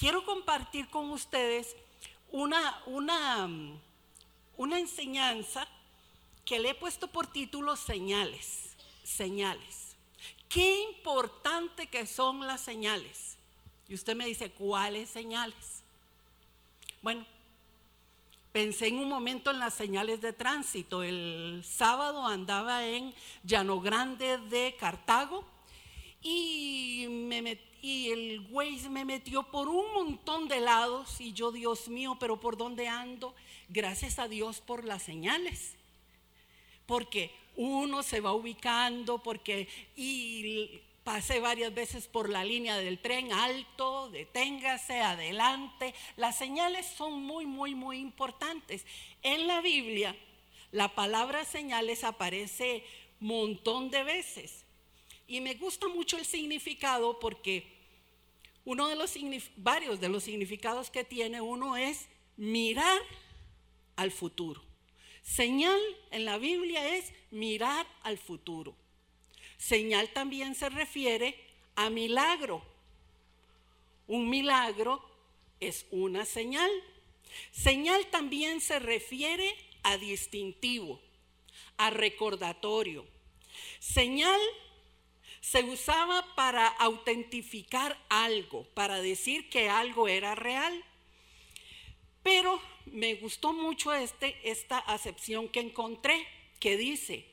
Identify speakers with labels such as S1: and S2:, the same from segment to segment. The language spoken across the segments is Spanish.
S1: quiero compartir con ustedes una, una, una enseñanza que le he puesto por título señales, señales. Qué importante que son las señales. Y usted me dice, ¿cuáles señales? Bueno, pensé en un momento en las señales de tránsito. El sábado andaba en Llano Grande de Cartago y, el güey me metió por un montón de lados y yo, Dios mío, pero ¿por dónde ando? Gracias a Dios por las señales. Porque uno se va ubicando, porque y pasé varias veces por la línea del tren alto, deténgase, adelante. Las señales son muy, muy, muy importantes. En la Biblia, la palabra señales aparece montón de veces. Y me gusta mucho el significado porque uno de los varios de los significados que tiene uno es mirar al futuro. Señal en la Biblia es mirar al futuro. Señal también se refiere a milagro. Un milagro es una señal. Señal también se refiere a distintivo, a recordatorio. Señal se usaba para autentificar algo, para decir que algo era real. Pero me gustó mucho este, esta acepción que encontré, que dice,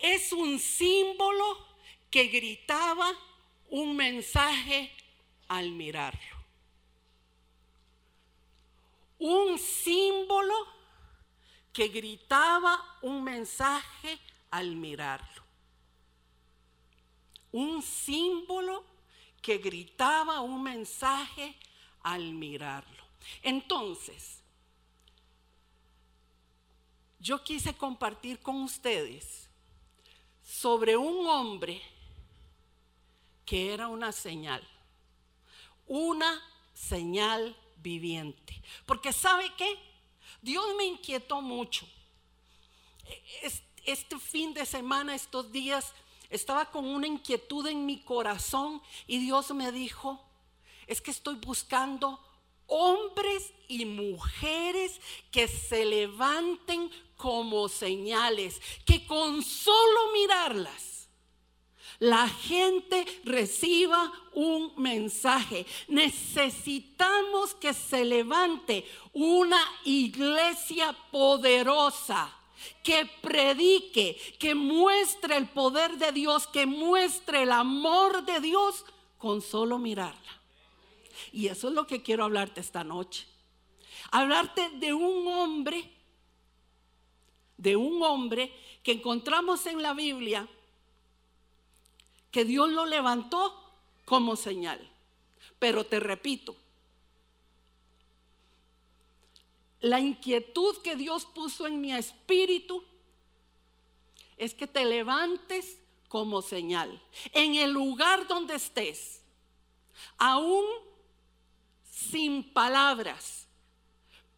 S1: es un símbolo que gritaba un mensaje al mirarlo. Un símbolo que gritaba un mensaje al mirarlo un símbolo que gritaba un mensaje al mirarlo. Entonces, yo quise compartir con ustedes sobre un hombre que era una señal, una señal viviente. Porque ¿sabe qué? Dios me inquietó mucho. Este fin de semana, estos días, estaba con una inquietud en mi corazón y Dios me dijo, es que estoy buscando hombres y mujeres que se levanten como señales, que con solo mirarlas la gente reciba un mensaje. Necesitamos que se levante una iglesia poderosa que predique, que muestre el poder de Dios, que muestre el amor de Dios con solo mirarla. Y eso es lo que quiero hablarte esta noche. Hablarte de un hombre, de un hombre que encontramos en la Biblia, que Dios lo levantó como señal. Pero te repito, la inquietud que Dios puso en mi espíritu es que te levantes como señal. En el lugar donde estés, aún sin palabras,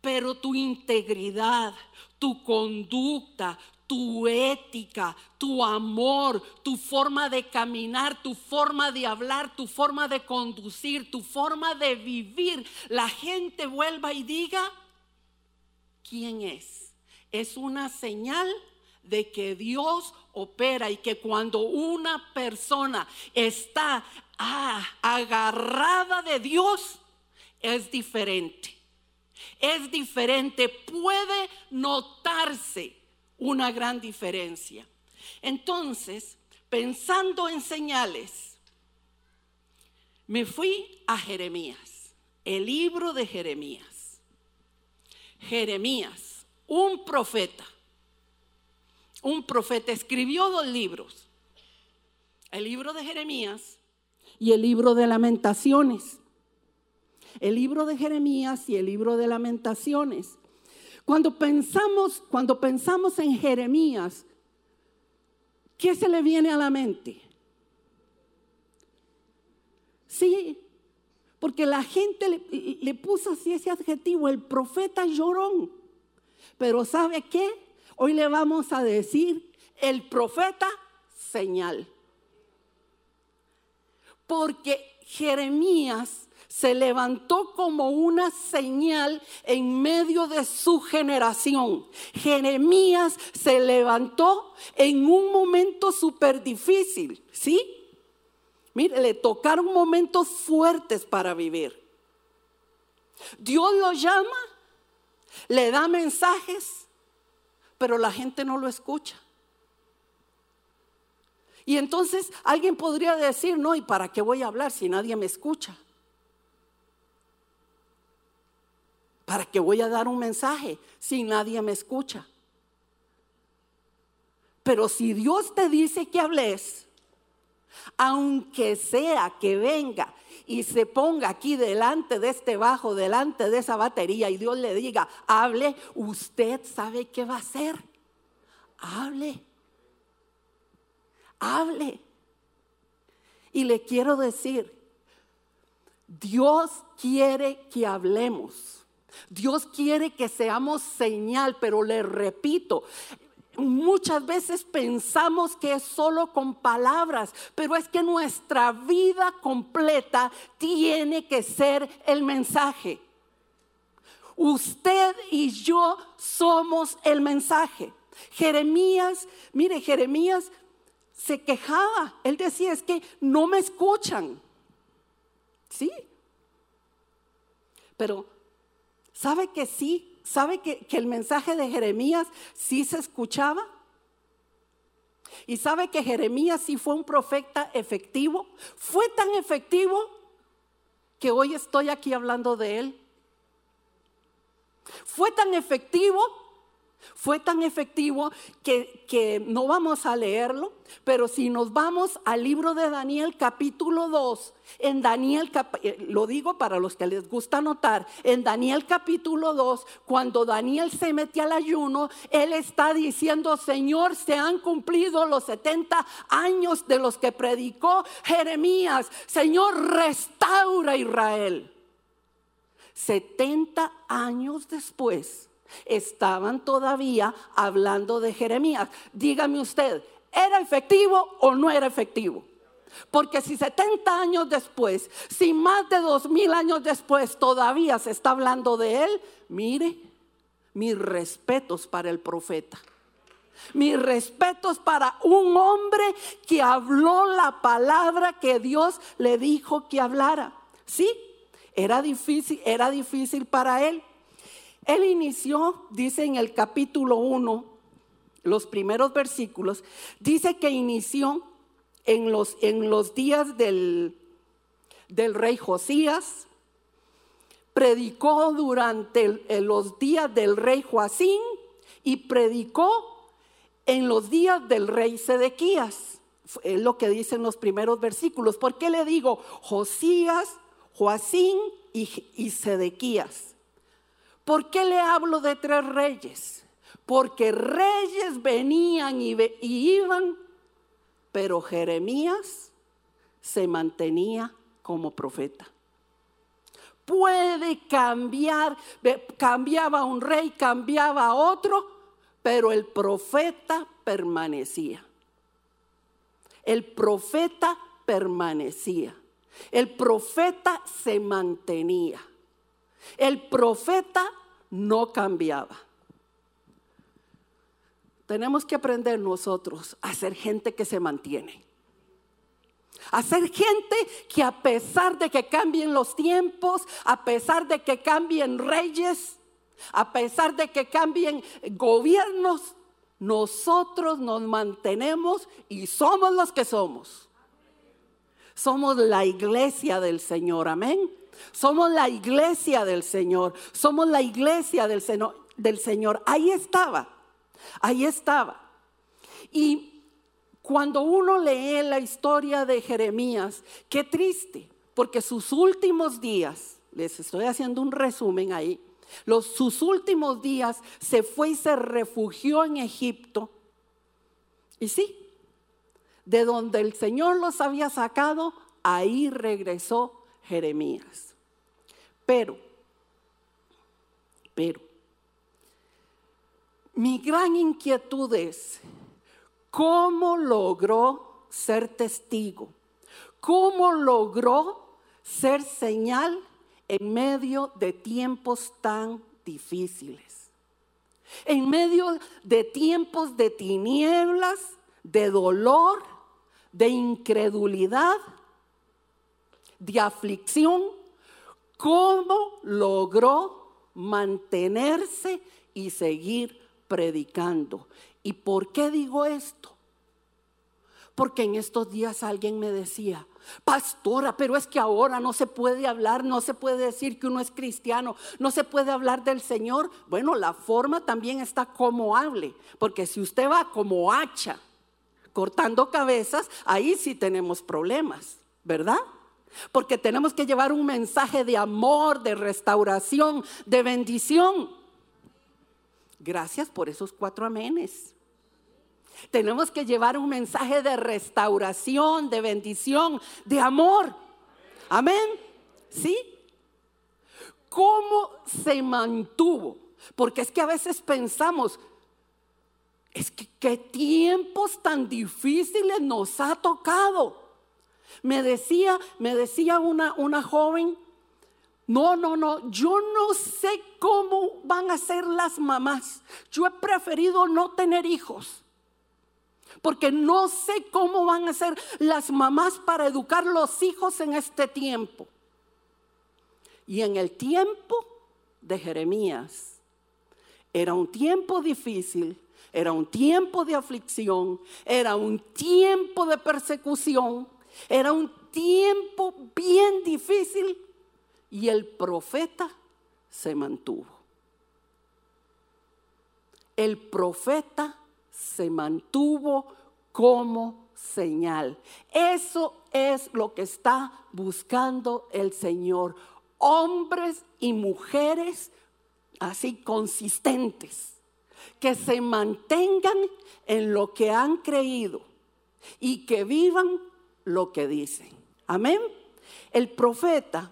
S1: pero tu integridad, tu conducta, tu ética, tu amor, tu forma de caminar, tu forma de hablar, tu forma de conducir, tu forma de vivir, la gente vuelva y diga, quién es. Es una señal de que Dios opera y que cuando una persona está ah, agarrada de Dios, es diferente. Es diferente, puede notarse una gran diferencia. Entonces, pensando en señales, me fui a Jeremías, el libro de Jeremías. Jeremías, un profeta. Un profeta escribió dos libros. El libro de Jeremías y el libro de lamentaciones. El libro de Jeremías y el libro de lamentaciones. Cuando pensamos, cuando pensamos en Jeremías, ¿qué se le viene a la mente? Sí, porque la gente le, puso así ese adjetivo, el profeta llorón. Pero ¿sabe qué? Hoy le vamos a decir el profeta señal. Porque Jeremías se levantó como una señal en medio de su generación. Jeremías se levantó en un momento súper difícil, ¿sí? Mire, le tocaron momentos fuertes para vivir. Dios lo llama, le da mensajes, pero la gente no lo escucha. Y entonces alguien podría decir, no, ¿y para qué voy a hablar si nadie me escucha? ¿Para qué voy a dar un mensaje si nadie me escucha? Pero si Dios te dice que hables, aunque sea que venga y se ponga aquí delante de este bajo, delante de esa batería y Dios le diga, hable, usted sabe qué va a hacer. Hable. Hable. Y le quiero decir, Dios quiere que hablemos. Dios quiere que seamos señal, pero le repito, Muchas veces pensamos que es solo con palabras, pero es que nuestra vida completa tiene que ser el mensaje. Usted y yo somos el mensaje. Jeremías, mire, Jeremías se quejaba. Él decía, es que no me escuchan. Sí. Pero ¿Sabe que sí? ¿Sabe que, el mensaje de Jeremías sí se escuchaba? ¿Y sabe que Jeremías sí fue un profeta efectivo? Fue tan efectivo que hoy estoy aquí hablando de él. Fue tan efectivo fue tan efectivo que, no vamos a leerlo, pero si nos vamos al libro de Daniel capítulo 2, en Daniel, eh, lo digo para los que les gusta notar, en Daniel capítulo 2, cuando Daniel se mete al ayuno, él está diciendo, Señor, se han cumplido los 70 años de los que predicó Jeremías, Señor, restaura Israel. 70 años después estaban todavía hablando de Jeremías. Dígame usted, ¿era efectivo o no era efectivo? Porque si 70 años después, si más de dos mil años después todavía se está hablando de él, mire, mis respetos para el profeta. Mis respetos para un hombre que habló la palabra que Dios le dijo que hablara. Sí, era difícil, era difícil para él. Él inició, dice en el capítulo 1, los primeros versículos, dice que inició en los, en los días del, del rey Josías, predicó durante los días del rey Joacín y predicó en los días del rey Sedequías. Es lo que dicen los primeros versículos. ¿Por qué le digo Josías, Joacín y, y Sedequías? ¿Por qué le hablo de tres reyes? Porque reyes venían y, iban, pero Jeremías se mantenía como profeta. Puede cambiar, cambiaba un rey, cambiaba otro, pero el profeta permanecía. El profeta permanecía. El profeta se mantenía. El profeta no cambiaba. Tenemos que aprender nosotros a ser gente que se mantiene. A ser gente que a pesar de que cambien los tiempos, a pesar de que cambien reyes, a pesar de que cambien gobiernos, nosotros nos mantenemos y somos los que somos. Somos la iglesia del Señor, amén. Somos la iglesia del Señor. Somos la iglesia del, del Señor. Ahí estaba. Ahí estaba. Y cuando uno lee la historia de Jeremías, qué triste, porque sus últimos días, les estoy haciendo un resumen ahí, los, sus últimos días se fue y se refugió en Egipto. Y sí, de donde el Señor los había sacado, ahí regresó Jeremías. Pero, pero, mi gran inquietud es, ¿cómo logró ser testigo? ¿Cómo logró ser señal en medio de tiempos tan difíciles. En medio de tiempos de tinieblas, de dolor, de incredulidad, de aflicción, ¿cómo logró mantenerse y seguir predicando? ¿Y por qué digo esto? Porque en estos días alguien me decía, pastora, pero es que ahora no se puede hablar, no se puede decir que uno es cristiano, no se puede hablar del Señor. Bueno, la forma también está como hable, porque si usted va como hacha cortando cabezas, ahí sí tenemos problemas, ¿verdad? Porque tenemos que llevar un mensaje de amor, de restauración, de bendición. Gracias por esos cuatro amenes. Tenemos que llevar un mensaje de restauración, de bendición, de amor. Amén. ¿Sí? ¿Cómo se mantuvo? Porque es que a veces pensamos, es que qué tiempos tan difíciles nos ha tocado. Me decía, me decía una, una joven, no, no, no, yo no sé cómo van a ser las mamás. Yo he preferido no tener hijos porque no sé cómo van a ser las mamás para educar los hijos en este tiempo. Y en el tiempo de Jeremías, era un tiempo difícil, era un tiempo de aflicción, era un tiempo de persecución, era un tiempo bien difícil y el profeta se mantuvo. El profeta se mantuvo como señal. Eso es lo que está buscando el Señor. Hombres y mujeres así consistentes, que se mantengan en lo que han creído y que vivan lo que dicen. Amén. El profeta,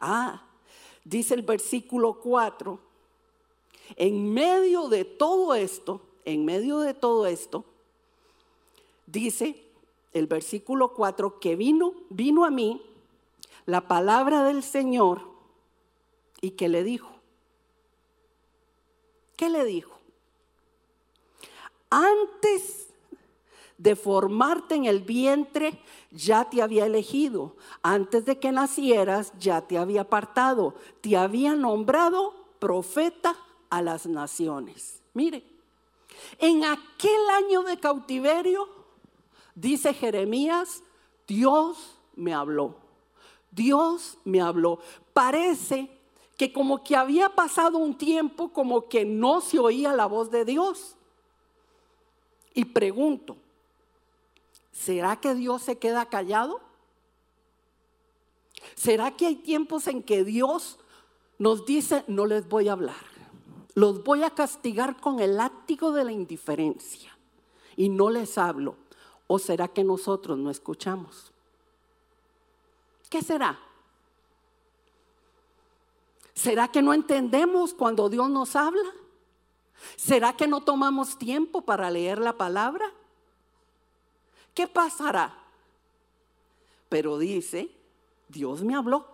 S1: ah, dice el versículo 4, en medio de todo esto, en medio de todo esto, dice el versículo 4 que vino, vino a mí la palabra del Señor y que le dijo, ¿qué le dijo? Antes de formarte en el vientre, ya te había elegido. Antes de que nacieras, ya te había apartado. Te había nombrado profeta a las naciones. Mire, en aquel año de cautiverio, dice Jeremías, Dios me habló. Dios me habló. Parece que como que había pasado un tiempo como que no se oía la voz de Dios. Y pregunto, ¿será que Dios se queda callado? ¿Será que hay tiempos en que Dios nos dice, no les voy a hablar? Los voy a castigar con el látigo de la indiferencia y no les hablo. ¿O será que nosotros no escuchamos? ¿Qué será? ¿Será que no entendemos cuando Dios nos habla? ¿Será que no tomamos tiempo para leer la palabra? ¿Qué pasará? Pero dice, Dios me habló.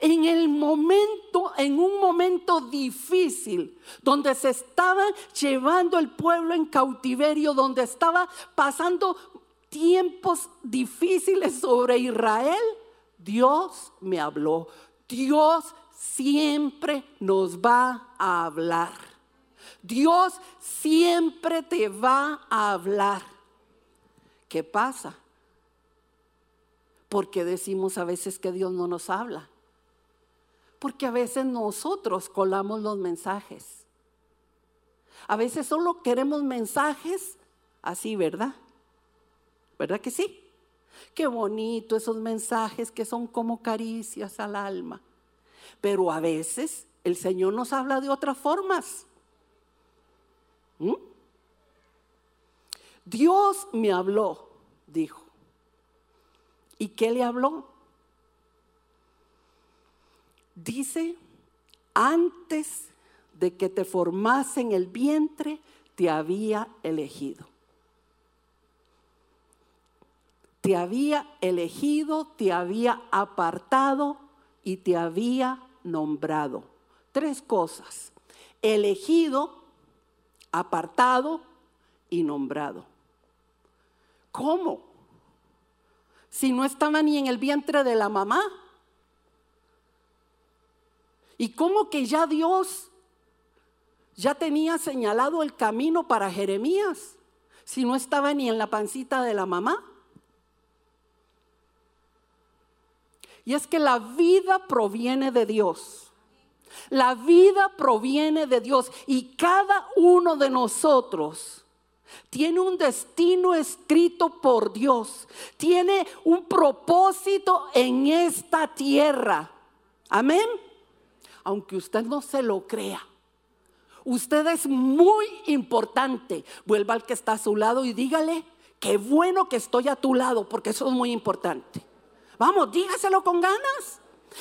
S1: En el momento, en un momento difícil, donde se estaba llevando el pueblo en cautiverio, donde estaba pasando tiempos difíciles sobre Israel, Dios me habló. Dios siempre nos va a hablar. Dios siempre te va a hablar. ¿Qué pasa? Porque decimos a veces que Dios no nos habla. Porque a veces nosotros colamos los mensajes. A veces solo queremos mensajes así, ¿verdad? ¿Verdad que sí? Qué bonito esos mensajes que son como caricias al alma. Pero a veces el Señor nos habla de otras formas. ¿Mm? Dios me habló, dijo. ¿Y qué le habló? Dice, antes de que te formase en el vientre, te había elegido. te había elegido, te había apartado y te había nombrado. Tres cosas. Elegido, apartado y nombrado. ¿Cómo? Si no estaba ni en el vientre de la mamá. ¿Y cómo que ya Dios ya tenía señalado el camino para Jeremías? Si no estaba ni en la pancita de la mamá. Y es que la vida proviene de Dios. La vida proviene de Dios y cada uno de nosotros tiene un destino escrito por Dios. Tiene un propósito en esta tierra. Amén. Aunque usted no se lo crea. Usted es muy importante. Vuelva al que está a su lado y dígale, qué bueno que estoy a tu lado porque eso es muy importante. Vamos, dígaselo con ganas.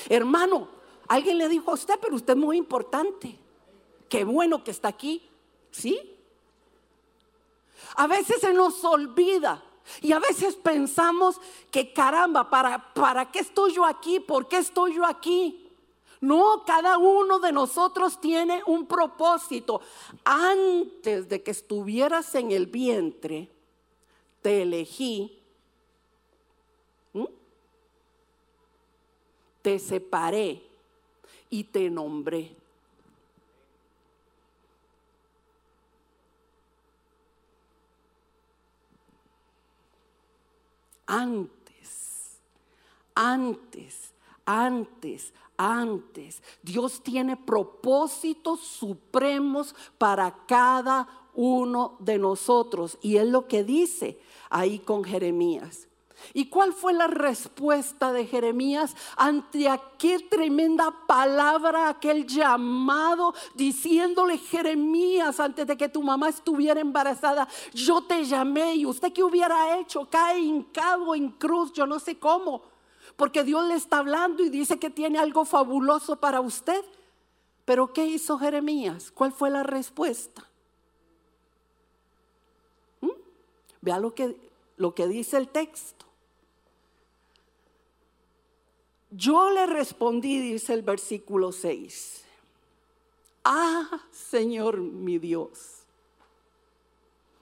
S1: Hermano, alguien le dijo a usted, pero usted es muy importante. Qué bueno que está aquí. ¿Sí? A veces se nos olvida. Y a veces pensamos que caramba, ¿para, ¿para qué estoy yo aquí? ¿Por qué estoy yo aquí? No, cada uno de nosotros tiene un propósito. Antes de que estuvieras en el vientre, te elegí te separé y te nombré. Antes, antes, antes, antes. Dios tiene propósitos supremos para cada uno de nosotros. Y es lo que dice ahí con Jeremías. ¿Y cuál fue la respuesta de Jeremías ante aquella tremenda palabra, aquel llamado, diciéndole Jeremías, antes de que tu mamá estuviera embarazada, yo te llamé y usted qué hubiera hecho, cae hincado en cruz, yo no sé cómo, porque Dios le está hablando y dice que tiene algo fabuloso para usted. Pero ¿qué hizo Jeremías? ¿Cuál fue la respuesta? ¿Mm? Vea lo que, lo que dice el texto. Yo le respondí, dice el versículo 6, ah, Señor mi Dios.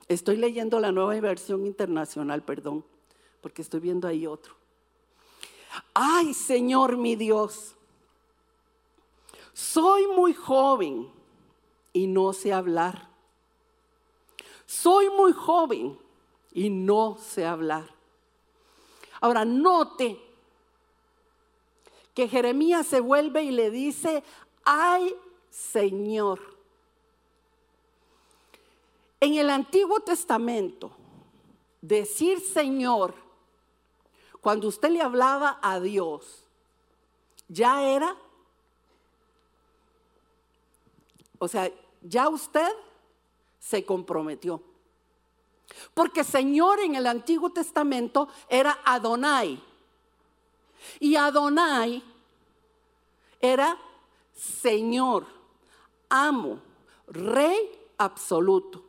S1: Estoy leyendo la nueva versión internacional, perdón, porque estoy viendo ahí otro. Ay, Señor mi Dios, soy muy joven y no sé hablar. Soy muy joven y no sé hablar. Ahora, note que Jeremías se vuelve y le dice, ay Señor. En el Antiguo Testamento, decir Señor, cuando usted le hablaba a Dios, ya era, o sea, ya usted se comprometió. Porque Señor en el Antiguo Testamento era Adonai. Y Adonai era Señor, amo, rey absoluto.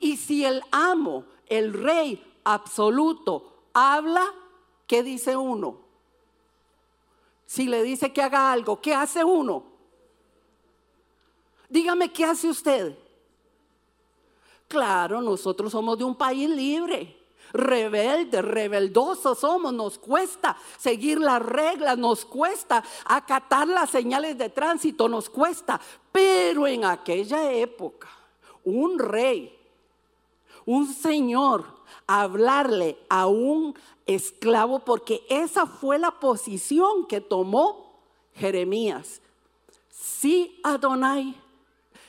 S1: Y si el amo, el rey absoluto, habla, ¿qué dice uno? Si le dice que haga algo, ¿qué hace uno? Dígame, ¿qué hace usted? Claro, nosotros somos de un país libre rebeldes, rebeldosos somos, nos cuesta seguir las reglas, nos cuesta acatar las señales de tránsito, nos cuesta. Pero en aquella época, un rey, un señor, hablarle a un esclavo, porque esa fue la posición que tomó Jeremías. Sí, Adonai,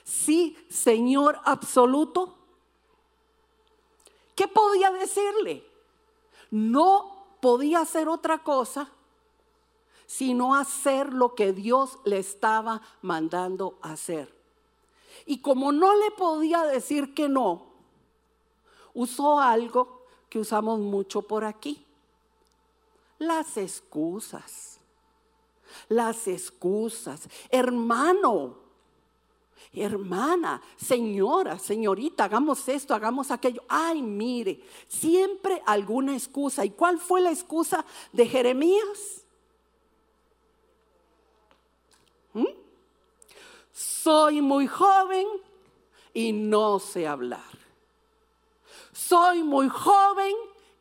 S1: sí, Señor absoluto, ¿Qué podía decirle? No podía hacer otra cosa sino hacer lo que Dios le estaba mandando hacer. Y como no le podía decir que no, usó algo que usamos mucho por aquí. Las excusas. Las excusas. Hermano, hermana, señora, señorita, hagamos esto, hagamos aquello. Ay, mire, siempre alguna excusa. ¿Y cuál fue la excusa de Jeremías? ¿Mm? Soy muy joven y no sé hablar. Soy muy joven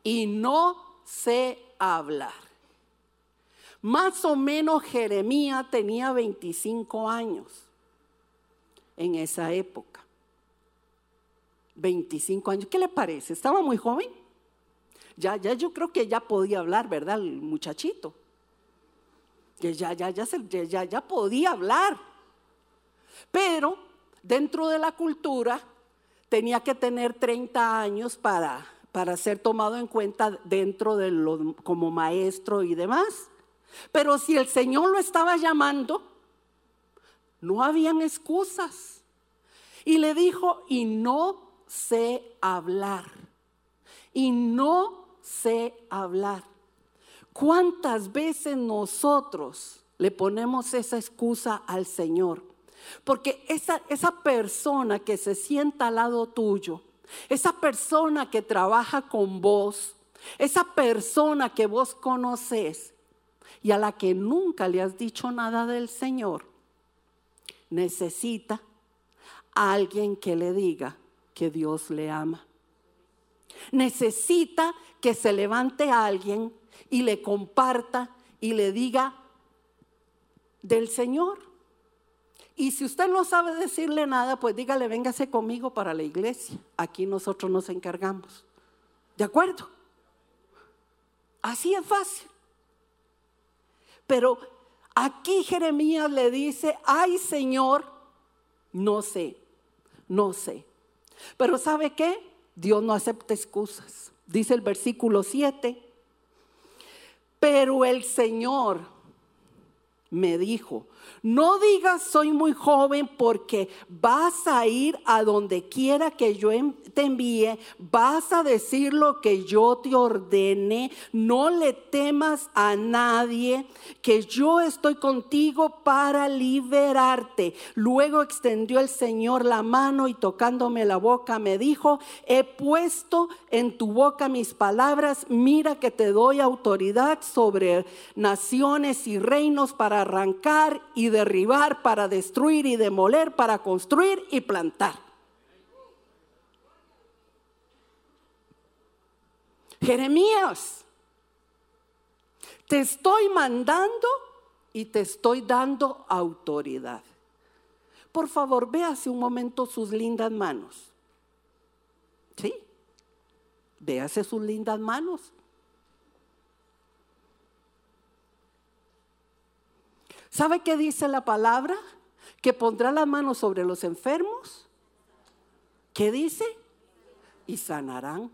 S1: y no sé hablar. Más o menos Jeremías tenía 25 años en esa época. 25 años. ¿Qué le parece? ¿Estaba muy joven? Ya, ya yo creo que ya podía hablar, ¿verdad? El muchachito. Ya, ya, ya, ya, ya podía hablar. Pero dentro de la cultura tenía que tener 30 años para, para ser tomado en cuenta dentro de lo, como maestro y demás. Pero si el Señor lo estaba llamando, no habían excusas. Y le dijo, y no sé hablar. Y no sé hablar. ¿Cuántas veces nosotros le ponemos esa excusa al Señor? Porque esa, esa persona que se sienta al lado tuyo, esa persona que trabaja con vos, esa persona que vos conoces y a la que nunca le has dicho nada del Señor, necesita a alguien que le diga que Dios le ama. Necesita que se levante a alguien y le comparta y le diga del Señor. Y si usted no sabe decirle nada, pues dígale, véngase conmigo para la iglesia. Aquí nosotros nos encargamos. ¿De acuerdo? Así es fácil. Pero Aquí Jeremías le dice, ay Señor, no sé, no sé. Pero ¿sabe qué? Dios no acepta excusas. Dice el versículo 7, pero el Señor me dijo, no digas soy muy joven porque vas a ir a donde quiera que yo te envíe, vas a decir lo que yo te ordene, no le temas a nadie, que yo estoy contigo para liberarte. Luego extendió el Señor la mano y tocándome la boca me dijo, he puesto en tu boca mis palabras, mira que te doy autoridad sobre naciones y reinos arrancar y derribar, para destruir y demoler, para construir y plantar. Jeremías, te estoy mandando y te estoy dando autoridad. Por favor, véase un momento sus lindas manos. ¿Sí? Véase sus lindas manos. ¿Sabe qué dice la palabra? Que pondrá las manos sobre los enfermos. ¿Qué dice? Y sanarán.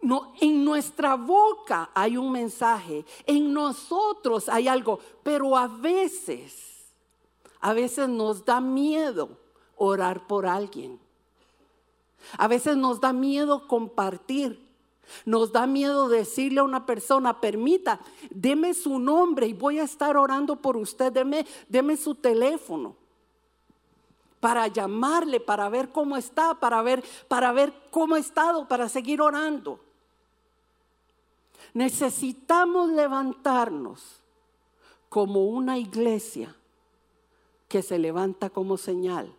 S1: No, en nuestra boca hay un mensaje, en nosotros hay algo, pero a veces, a veces nos da miedo orar por alguien. A veces nos da miedo compartir. Nos da miedo decirle a una persona, permita, deme su nombre y voy a estar orando por usted, deme, su teléfono para llamarle, para ver cómo está, para ver, para ver cómo ha estado, para seguir orando. Necesitamos levantarnos como una iglesia que se levanta como señal.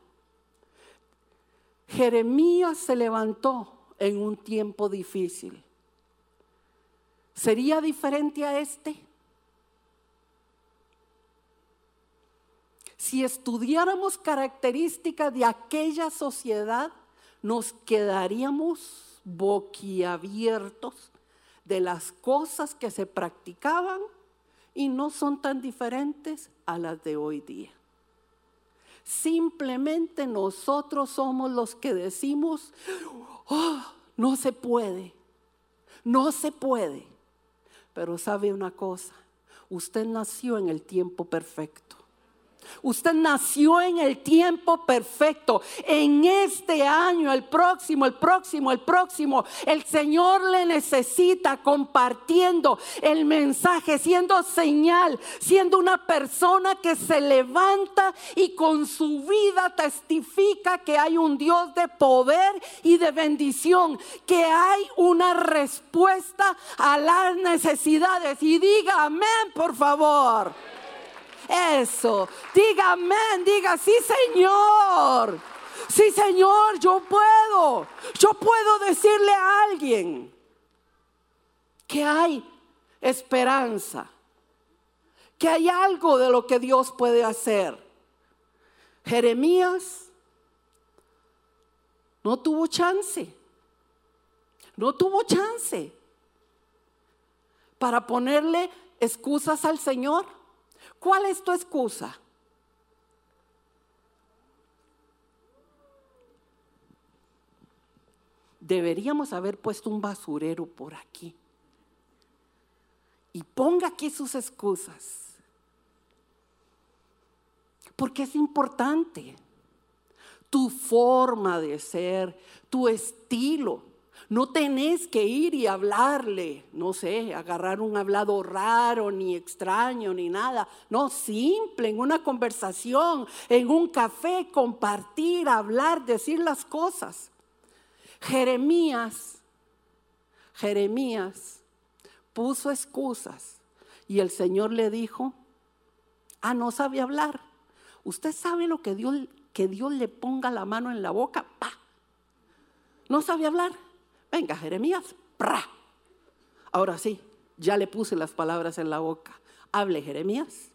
S1: Jeremías se levantó en un tiempo difícil. ¿Sería diferente a este? Si estudiáramos características de aquella sociedad, nos quedaríamos boquiabiertos de las cosas que se practicaban y no son tan diferentes a las de hoy día. Simplemente nosotros somos los que decimos, oh, no se puede, no se puede. Pero sabe una cosa, usted nació en el tiempo perfecto. Usted nació en el tiempo perfecto. En este año, el próximo, el próximo, el próximo, el Señor le necesita compartiendo el mensaje, siendo señal, siendo una persona que se levanta y con su vida testifica que hay un Dios de poder y de bendición, que hay una respuesta a las necesidades. Y diga amén, por favor. Eso. Diga diga sí Señor. Sí Señor, yo puedo. Yo puedo decirle a alguien que hay esperanza. Que hay algo de lo que Dios puede hacer. Jeremías no tuvo chance. No tuvo chance para ponerle excusas al Señor. ¿Cuál es tu excusa? Deberíamos haber puesto un basurero por aquí. Y ponga aquí sus excusas. Porque es importante. Tu forma de ser, tu estilo. No tenés que ir y hablarle, no sé, agarrar un hablado raro, ni extraño, ni nada. No, simple, en una conversación, en un café, compartir, hablar, decir las cosas. Jeremías, Jeremías puso excusas y el Señor le dijo, ah, no sabe hablar. Usted sabe lo que Dios, que Dios le ponga la mano en la boca, pa. No sabe hablar. Venga, Jeremías. Ahora sí, ya le puse las palabras en la boca. Hable, Jeremías.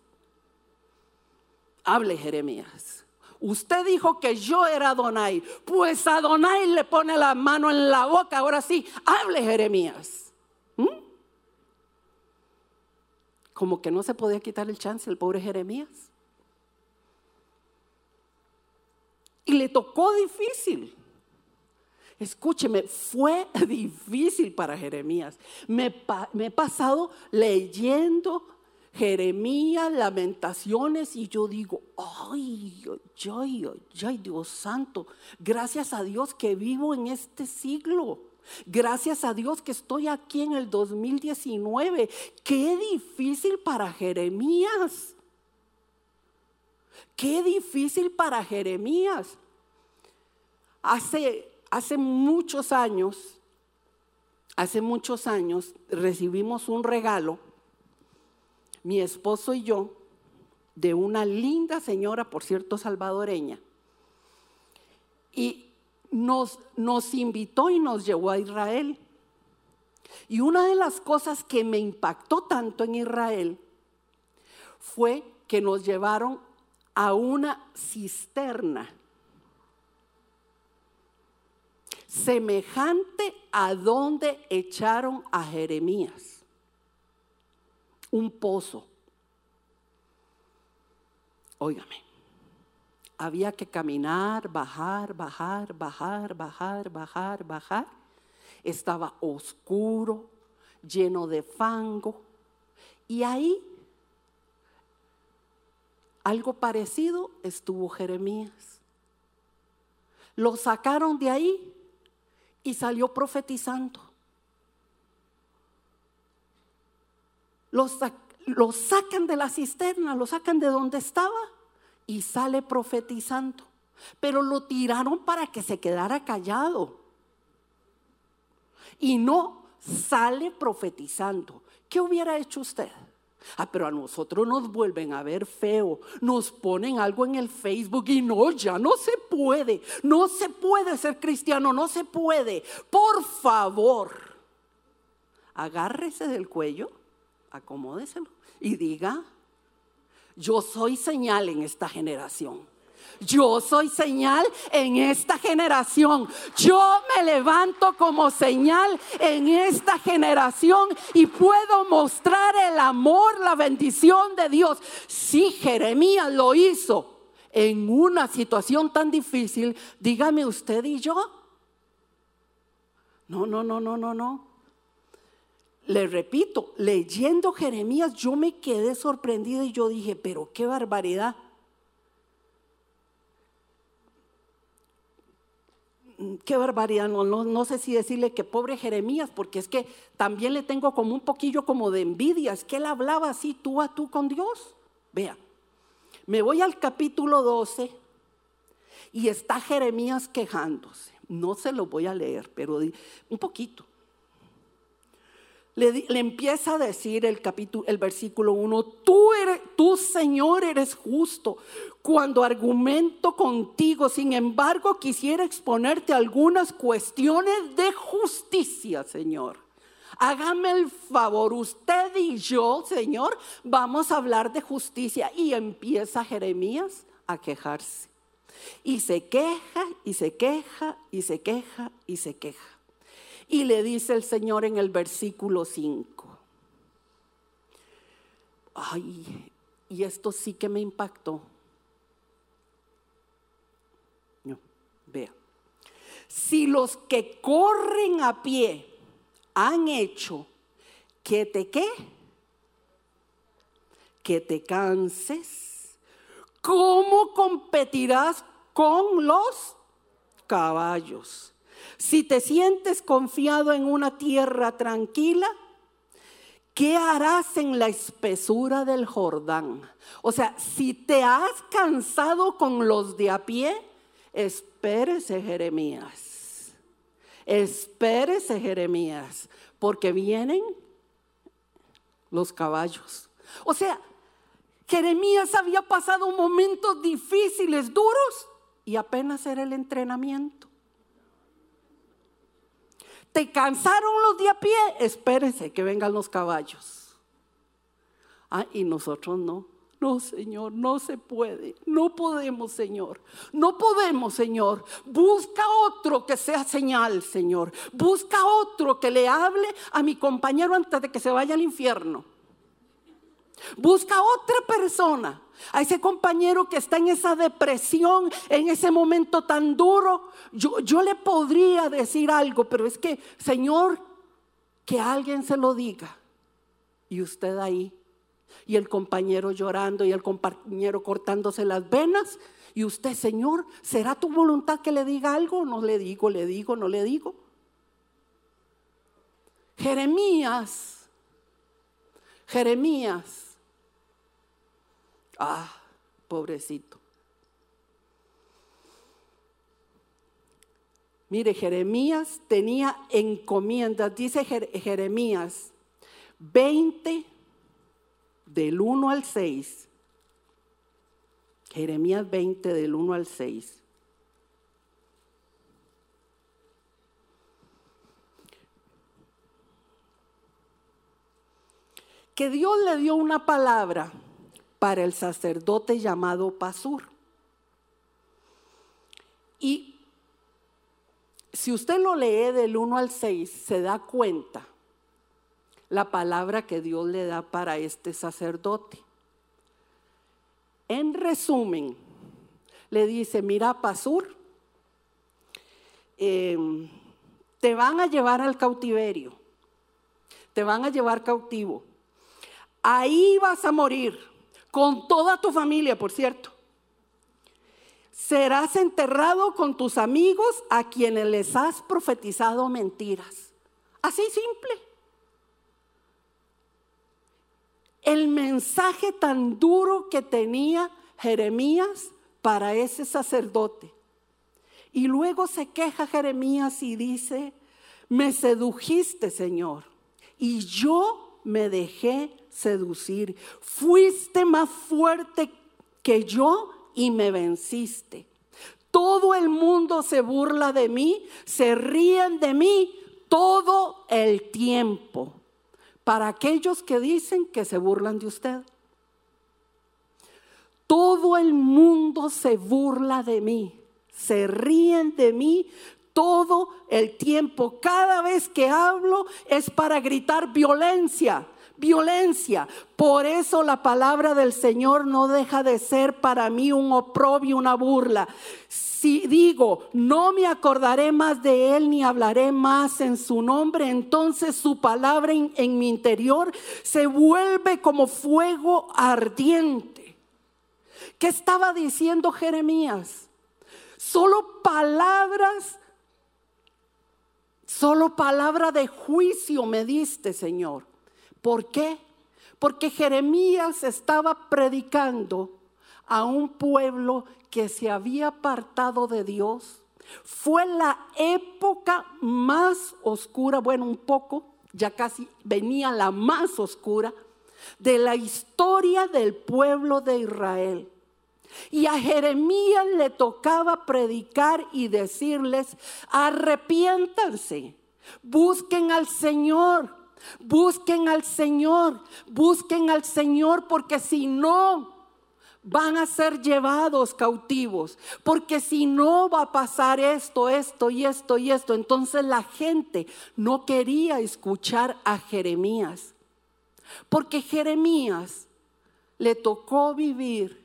S1: Hable, Jeremías. Usted dijo que yo era Adonai. Pues Adonai le pone la mano en la boca. Ahora sí, hable, Jeremías. ¿Mm? Como que no se podía quitar el chance el pobre Jeremías. Y le tocó difícil. Escúcheme, fue difícil para Jeremías. Me, he pasado leyendo Jeremías, lamentaciones, y yo digo, ay, ay, ay, Dios santo, gracias a Dios que vivo en este siglo. Gracias a Dios que estoy aquí en el 2019. Qué difícil para Jeremías. Qué difícil para Jeremías. Hace hace muchos años, hace muchos años recibimos un regalo, mi esposo y yo, de una linda señora, por cierto, salvadoreña. Y nos, nos invitó y nos llevó a Israel. Y una de las cosas que me impactó tanto en Israel fue que nos llevaron a una cisterna semejante a donde echaron a Jeremías. Un pozo. Óigame, había que caminar, bajar, bajar, bajar, bajar, bajar, bajar. Estaba oscuro, lleno de fango. Y ahí, algo parecido estuvo Jeremías. Lo sacaron de ahí y salió profetizando. Lo, sacan de la cisterna, lo sacan de donde estaba y sale profetizando. Pero lo tiraron para que se quedara callado. Y no sale profetizando. ¿Qué hubiera hecho usted? Ah, pero a nosotros nos vuelven a ver feo, nos ponen algo en el Facebook y no, ya no se puede, no se puede ser cristiano, no se puede. Por favor, agárrese del cuello, acomódeselo y diga, yo soy señal en esta generación. Yo soy señal en esta generación. Yo me levanto como señal en esta generación y puedo mostrar el amor, la bendición de Dios. Si Jeremías lo hizo en una situación tan difícil, dígame usted y yo. No, no, no, no, no, no. Le repito, leyendo Jeremías yo me quedé sorprendida y yo dije, pero qué barbaridad. Qué barbaridad, no, no, sé si decirle que pobre Jeremías, porque es que también le tengo como un poquillo como de envidia, es que él hablaba así tú a tú con Dios. Vea, me voy al capítulo 12 y está Jeremías quejándose. No se lo voy a leer, pero un poquito. Le, empieza a decir el capítulo, el versículo 1, tú eres, tú Señor eres justo cuando argumento contigo, sin embargo quisiera exponerte algunas cuestiones de justicia, Señor. Hágame el favor, usted y yo, Señor, vamos a hablar de justicia. Y empieza Jeremías a quejarse. Y se queja, y se queja, y se queja, y se queja. Y le dice el Señor en el versículo 5. Ay, y esto sí que me impactó. No, vea. Si los que corren a pie han hecho que te qué, que te canses, ¿cómo competirás con los caballos? Si te sientes confiado en una tierra tranquila, ¿qué harás en la espesura del Jordán? O sea, si te has cansado con los de a pie, espérese Jeremías. Espérese Jeremías, porque vienen los caballos. O sea, Jeremías había pasado momentos difíciles, duros, y apenas era el entrenamiento. ¿Te cansaron los de a pie? Espérese que vengan los caballos. Ah, y nosotros no. No, Señor, no se puede. No podemos, Señor. No podemos, Señor. Busca otro que sea señal, Señor. Busca otro que le hable a mi compañero antes de que se vaya al infierno. Busca otra persona, a ese compañero que está en esa depresión, en ese momento tan duro. Yo, yo le podría decir algo, pero es que, Señor, que alguien se lo diga. Y usted ahí, y el compañero llorando, y el compañero cortándose las venas. Y usted, Señor, ¿será tu voluntad que le diga algo? No le digo, le digo, no le digo. Jeremías, Jeremías Ah, pobrecito. Mire, Jeremías tenía encomiendas, dice Jeremías 20 del 1 al 6. Jeremías 20 del 1 al 6. Que Dios le dio una palabra para el sacerdote llamado Pasur. Y si usted lo lee del 1 al 6, se da cuenta la palabra que Dios le da para este sacerdote. En resumen, le dice, mira, Pasur, em, te van a llevar al cautiverio, te van a llevar cautivo, ahí vas a morir con toda tu familia, por cierto. Serás enterrado con tus amigos a quienes les has profetizado mentiras. Así simple. El mensaje tan duro que tenía Jeremías para ese sacerdote. Y luego se queja Jeremías y dice, me sedujiste, Señor, y yo me dejé seducir. Fuiste más fuerte que yo y me venciste. Todo el mundo se burla de mí, se ríen de mí todo el tiempo. Para aquellos que dicen que se burlan de usted. Todo el mundo se burla de mí, se ríen de mí todo el tiempo. Cada vez que hablo es para gritar violencia, violencia. Por eso la palabra del Señor no deja de ser para mí un oprobio, una burla. Si digo, no me acordaré más de Él ni hablaré más en su nombre, entonces su palabra en, mi interior se vuelve como fuego ardiente. ¿Qué estaba diciendo Jeremías? Solo palabras Solo palabra de juicio me diste, Señor. ¿Por qué? Porque Jeremías estaba predicando a un pueblo que se había apartado de Dios. Fue la época más oscura, bueno, un poco, ya casi venía la más oscura de la historia del pueblo de Israel. Y a Jeremías le tocaba predicar y decirles, arrepiéntanse, busquen al Señor, busquen al Señor, busquen al Señor, porque si no, van a ser llevados cautivos, porque si no va a pasar esto, esto y esto y esto. Entonces la gente no quería escuchar a Jeremías, porque Jeremías le tocó vivir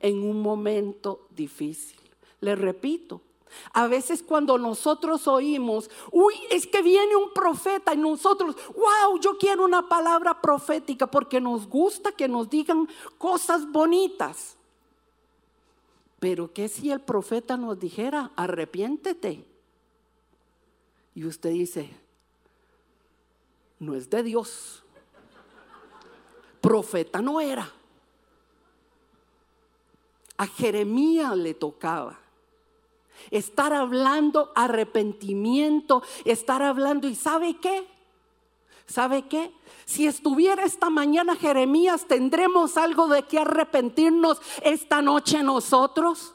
S1: en un momento difícil. Le repito, a veces cuando nosotros oímos, uy, es que viene un profeta y nosotros, wow, yo quiero una palabra profética porque nos gusta que nos digan cosas bonitas. Pero ¿qué si el profeta nos dijera, arrepiéntete? Y usted dice, no es de Dios. Profeta no era. A Jeremías le tocaba estar hablando arrepentimiento, estar hablando y ¿sabe qué? ¿Sabe qué? Si estuviera esta mañana Jeremías, ¿tendremos algo de qué arrepentirnos esta noche nosotros?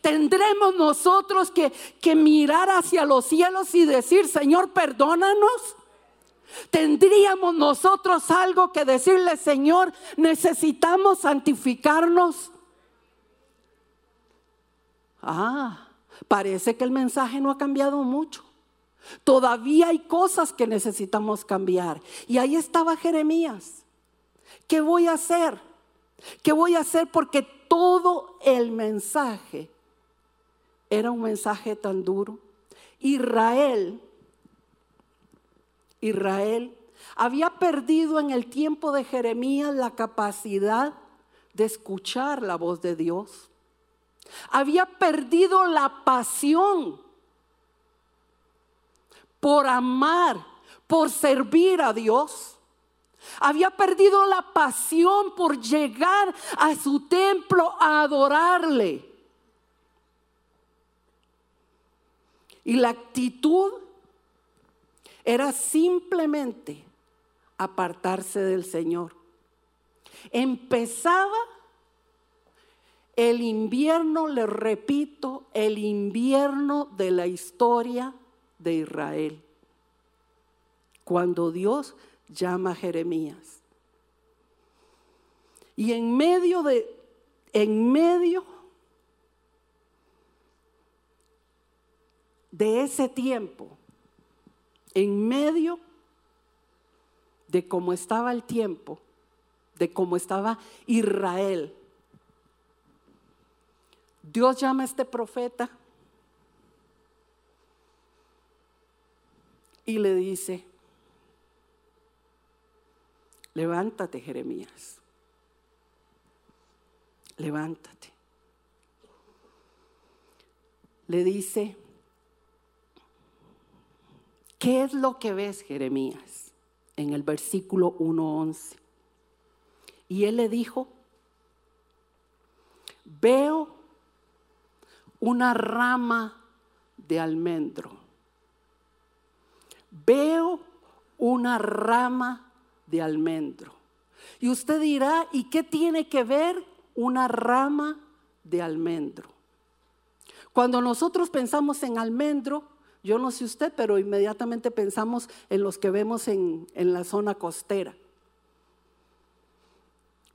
S1: ¿Tendremos nosotros que, que mirar hacia los cielos y decir, Señor, perdónanos? ¿Tendríamos nosotros algo que decirle, Señor, necesitamos santificarnos? Ah, parece que el mensaje no ha cambiado mucho. Todavía hay cosas que necesitamos cambiar. Y ahí estaba Jeremías. ¿Qué voy a hacer? ¿Qué voy a hacer? Porque todo el mensaje era un mensaje tan duro. Israel, Israel había perdido en el tiempo de Jeremías la capacidad de escuchar la voz de Dios. Había perdido la pasión por amar, por servir a Dios. Había perdido la pasión por llegar a su templo a adorarle. Y la actitud era simplemente apartarse del Señor. Empezaba el invierno, le repito, el invierno de la historia de Israel. Cuando Dios llama a Jeremías. Y en medio de, en medio de ese tiempo, en medio de cómo estaba el tiempo, de cómo estaba Israel, Dios llama a este profeta y le dice, levántate Jeremías, levántate. Le dice, ¿qué es lo que ves Jeremías? En el versículo 1.11. Y él le dijo, veo una rama de almendro. Veo una rama de almendro. Y usted dirá, ¿y qué tiene que ver una rama de almendro? Cuando nosotros pensamos en almendro, yo no sé usted, pero inmediatamente pensamos en los que vemos en, en la zona costera.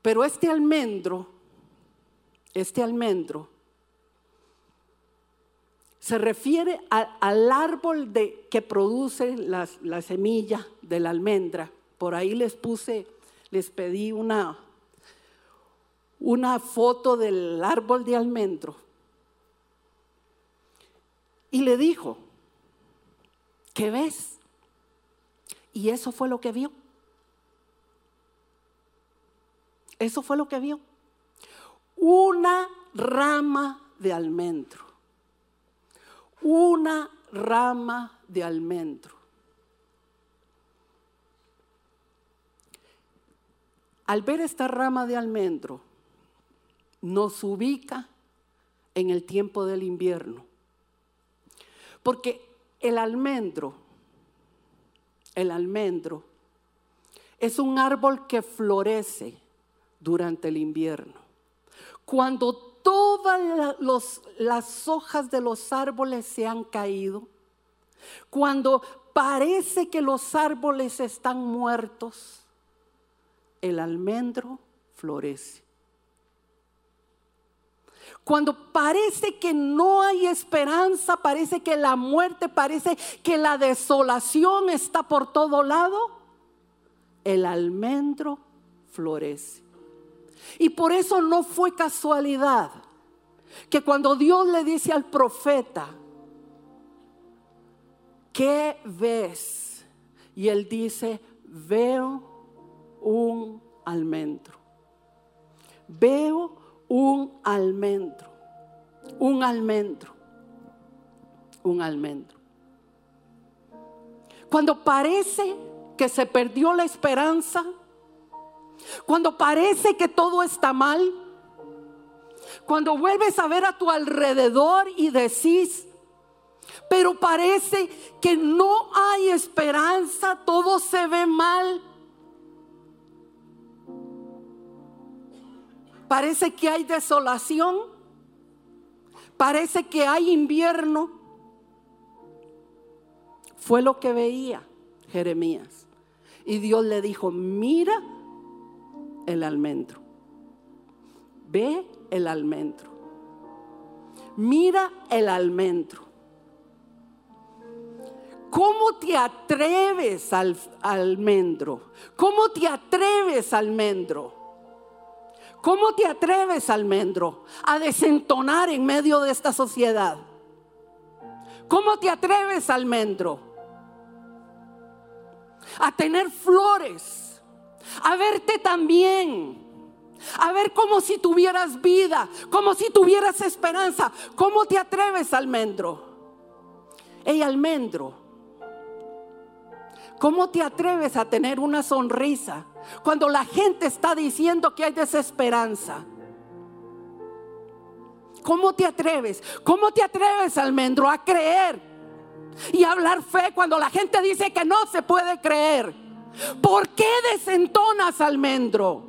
S1: Pero este almendro, este almendro, se refiere al árbol de, que produce la semilla de la almendra. Por ahí les puse, les pedí una, una foto del árbol de almendro. Y le dijo, ¿qué ves? Y eso fue lo que vio. Eso fue lo que vio. Una rama de almendro una rama de almendro. Al ver esta rama de almendro, nos ubica en el tiempo del invierno. Porque el almendro, el almendro, es un árbol que florece durante el invierno. Cuando todas las hojas de los árboles se han caído, cuando parece que los árboles están muertos, el almendro florece. Cuando parece que no hay esperanza, parece que la muerte, parece que la desolación está por todo lado, el almendro florece. Y por eso no fue casualidad que cuando Dios le dice al profeta, ¿qué ves? Y él dice, veo un almendro. Veo un almendro. Un almendro. Un almendro. Cuando parece que se perdió la esperanza, cuando parece que todo está mal, cuando vuelves a ver a tu alrededor y decís, pero parece que no hay esperanza, todo se ve mal. Parece que hay desolación. Parece que hay invierno. Fue lo que veía Jeremías. Y Dios le dijo, mira el almendro. Ve el almendro. Mira el almendro. ¿Cómo te atreves al almendro? ¿Cómo te atreves almendro? ¿Cómo te atreves, almendro, a desentonar en medio de esta sociedad? ¿Cómo te atreves, almendro, a tener flores, a verte también? A ver como si tuvieras vida, como si tuvieras esperanza. ¿Cómo te atreves, almendro? Ey, almendro, ¿cómo te atreves a tener una sonrisa? Cuando la gente está diciendo que hay desesperanza. ¿Cómo te atreves? ¿Cómo te atreves, almendro, a creer y hablar fe cuando la gente dice que no se puede creer? ¿Por qué desentonas, almendro?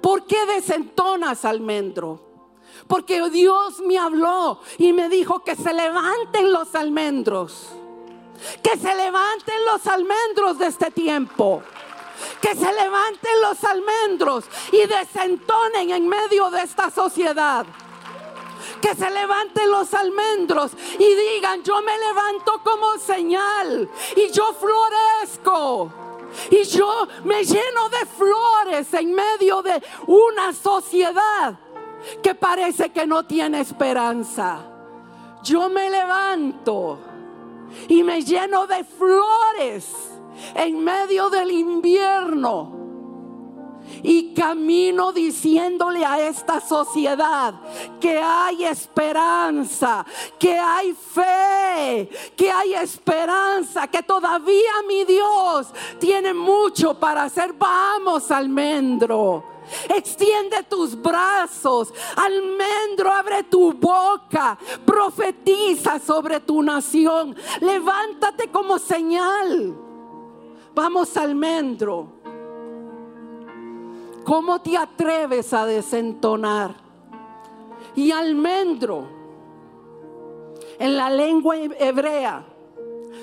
S1: ¿Por qué desentonas, almendro? Porque Dios me habló y me dijo que se levanten los almendros que se levanten los almendros de este tiempo. Que se levanten los almendros y desentonen en medio de esta sociedad. Que se levanten los almendros y digan, yo me levanto como señal y yo florezco. Y yo me lleno de flores en medio de una sociedad que parece que no tiene esperanza. Yo me levanto y me lleno de flores en medio del invierno. Y camino diciéndole a esta sociedad que hay esperanza, que hay fe, que hay esperanza, que todavía mi Dios tiene mucho para hacer. Vamos, almendro. Extiende tus brazos. Almendro, abre tu boca. Profetiza sobre tu nación. Levántate como señal. Vamos, almendro. ¿Cómo te atreves a desentonar? Y almendro, en la lengua hebrea,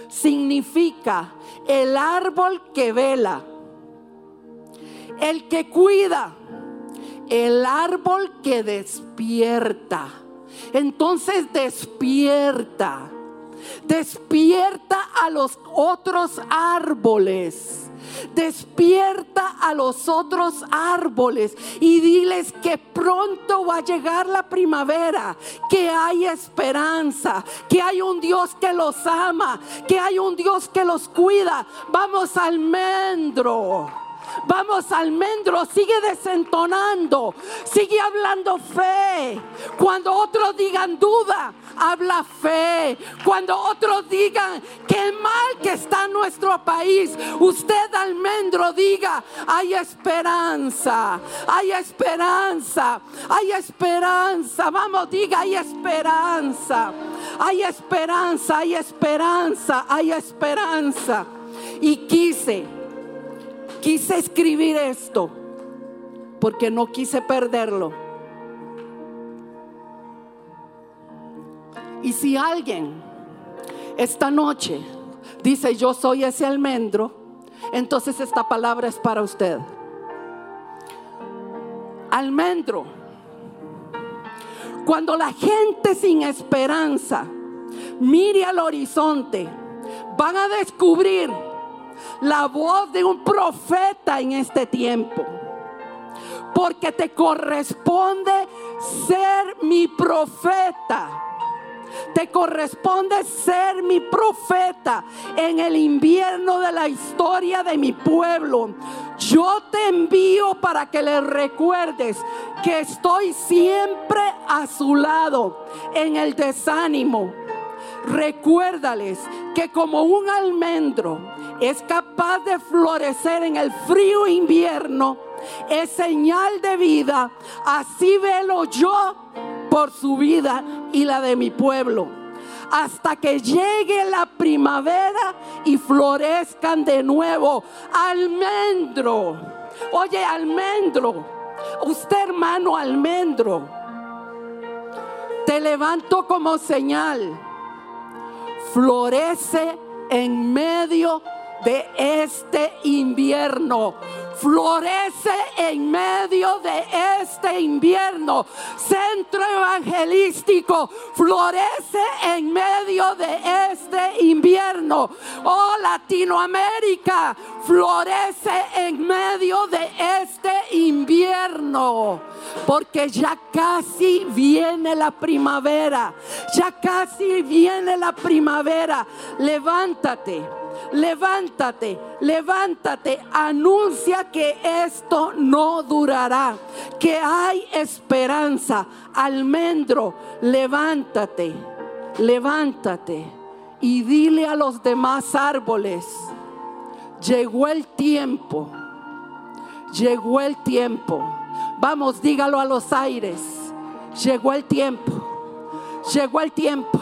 S1: significa el árbol que vela el que cuida, el árbol que despierta. Entonces despierta, despierta a los otros árboles. Despierta a los otros árboles y diles que pronto va a llegar la primavera, que hay esperanza, que hay un Dios que los ama, que hay un Dios que los cuida. Vamos almendro. Vamos, almendro, sigue desentonando, sigue hablando fe. Cuando otros digan duda,
S2: habla fe. Cuando otros digan que mal que está nuestro país, usted almendro diga, hay esperanza, hay esperanza, hay esperanza. Vamos, diga, hay esperanza. Hay esperanza, hay esperanza, hay esperanza. Y quise, quise escribir esto porque no quise perderlo. Y si alguien esta noche dice yo soy ese almendro, entonces esta palabra es para usted. Almendro. Cuando la gente sin esperanza mire al horizonte, van a descubrir la voz de un profeta en este tiempo. Porque te corresponde ser mi profeta. Te corresponde ser mi profeta en el invierno de la historia de mi pueblo. Yo te envío para que le recuerdes que estoy siempre a su lado en el desánimo. Recuérdales que como un almendro es capaz de florecer en el frío invierno, es señal de vida. Así velo yo por su vida y la de mi pueblo. Hasta que llegue la primavera y florezcan de nuevo. Almendro. Oye, almendro. Usted hermano almendro. Te levanto como señal. Florece en medio de este invierno. Florece en medio de este invierno. Centro evangelístico florece en medio de este invierno. Oh Latinoamérica florece en medio de este invierno. Porque ya casi viene la primavera. Ya casi viene la primavera. Levántate levántate, levántate, anuncia que esto no durará, que hay esperanza. Almendro, levántate, levántate y dile a los demás árboles, llegó el tiempo, llegó el tiempo. Vamos, dígalo a los aires, llegó el tiempo, llegó el tiempo,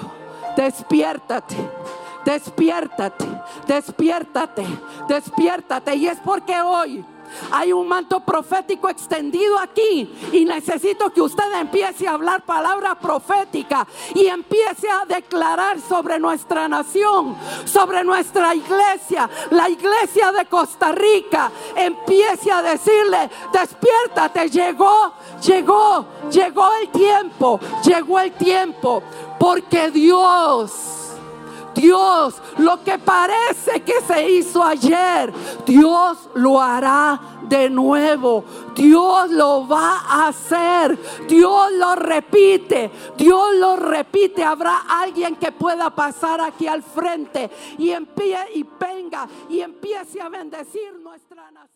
S2: despiértate despiértate, despiértate, despiértate. Y es porque hoy hay un manto profético extendido aquí y necesito que usted empiece a hablar palabra profética y empiece a declarar sobre nuestra nación, sobre nuestra iglesia, la iglesia de Costa Rica. Empiece a decirle, despiértate, llegó, llegó, llegó el tiempo, llegó el tiempo, porque Dios Dios, lo que parece que se hizo ayer, Dios lo hará de nuevo. Dios lo va a hacer. Dios lo repite. Dios lo repite. Habrá alguien que pueda pasar aquí al frente y, y venga y empiece a bendecir nuestra nación.